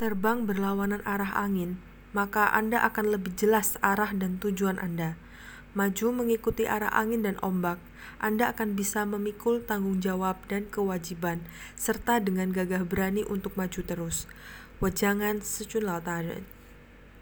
terbang berlawanan arah angin, maka Anda akan lebih jelas arah dan tujuan Anda. Maju mengikuti arah angin dan ombak, Anda akan bisa memikul tanggung jawab dan kewajiban, serta dengan gagah berani untuk maju terus. Wajangan secun